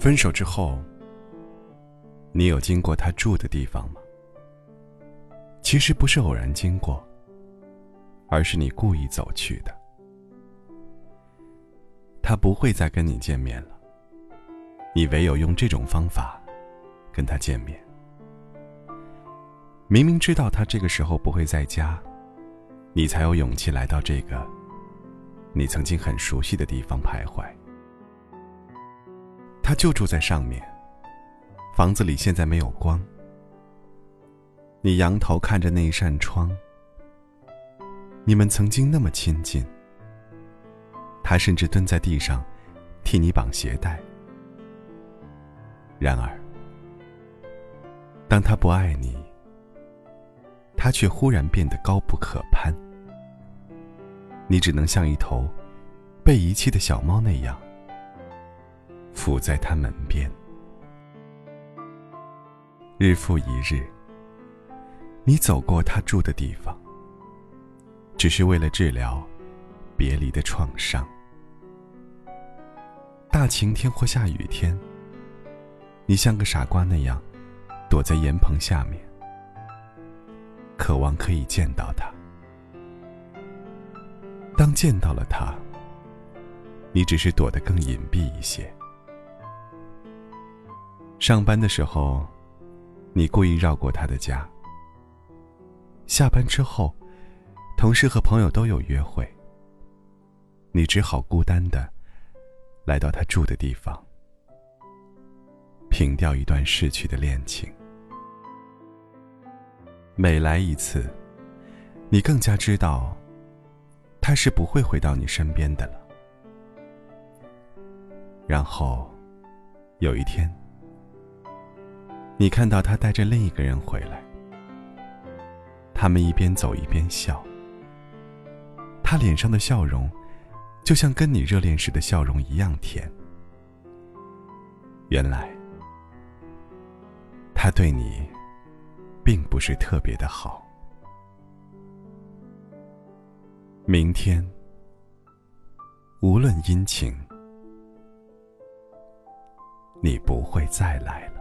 分手之后，你有经过他住的地方吗？其实不是偶然经过，而是你故意走去的。他不会再跟你见面了，你唯有用这种方法跟他见面。明明知道他这个时候不会在家，你才有勇气来到这个你曾经很熟悉的地方徘徊。他就住在上面，房子里现在没有光。你仰头看着那一扇窗，你们曾经那么亲近。他甚至蹲在地上，替你绑鞋带。然而，当他不爱你，他却忽然变得高不可攀。你只能像一头被遗弃的小猫那样，伏在他门边。日复一日，你走过他住的地方，只是为了治疗别离的创伤。大晴天或下雨天，你像个傻瓜那样躲在檐棚下面，渴望可以见到他。当见到了他，你只是躲得更隐蔽一些。上班的时候，你故意绕过他的家；下班之后，同事和朋友都有约会，你只好孤单的。来到他住的地方，凭掉一段逝去的恋情。每来一次，你更加知道，他是不会回到你身边的了。然后，有一天，你看到他带着另一个人回来，他们一边走一边笑，他脸上的笑容。就像跟你热恋时的笑容一样甜。原来，他对你，并不是特别的好。明天，无论阴晴，你不会再来了。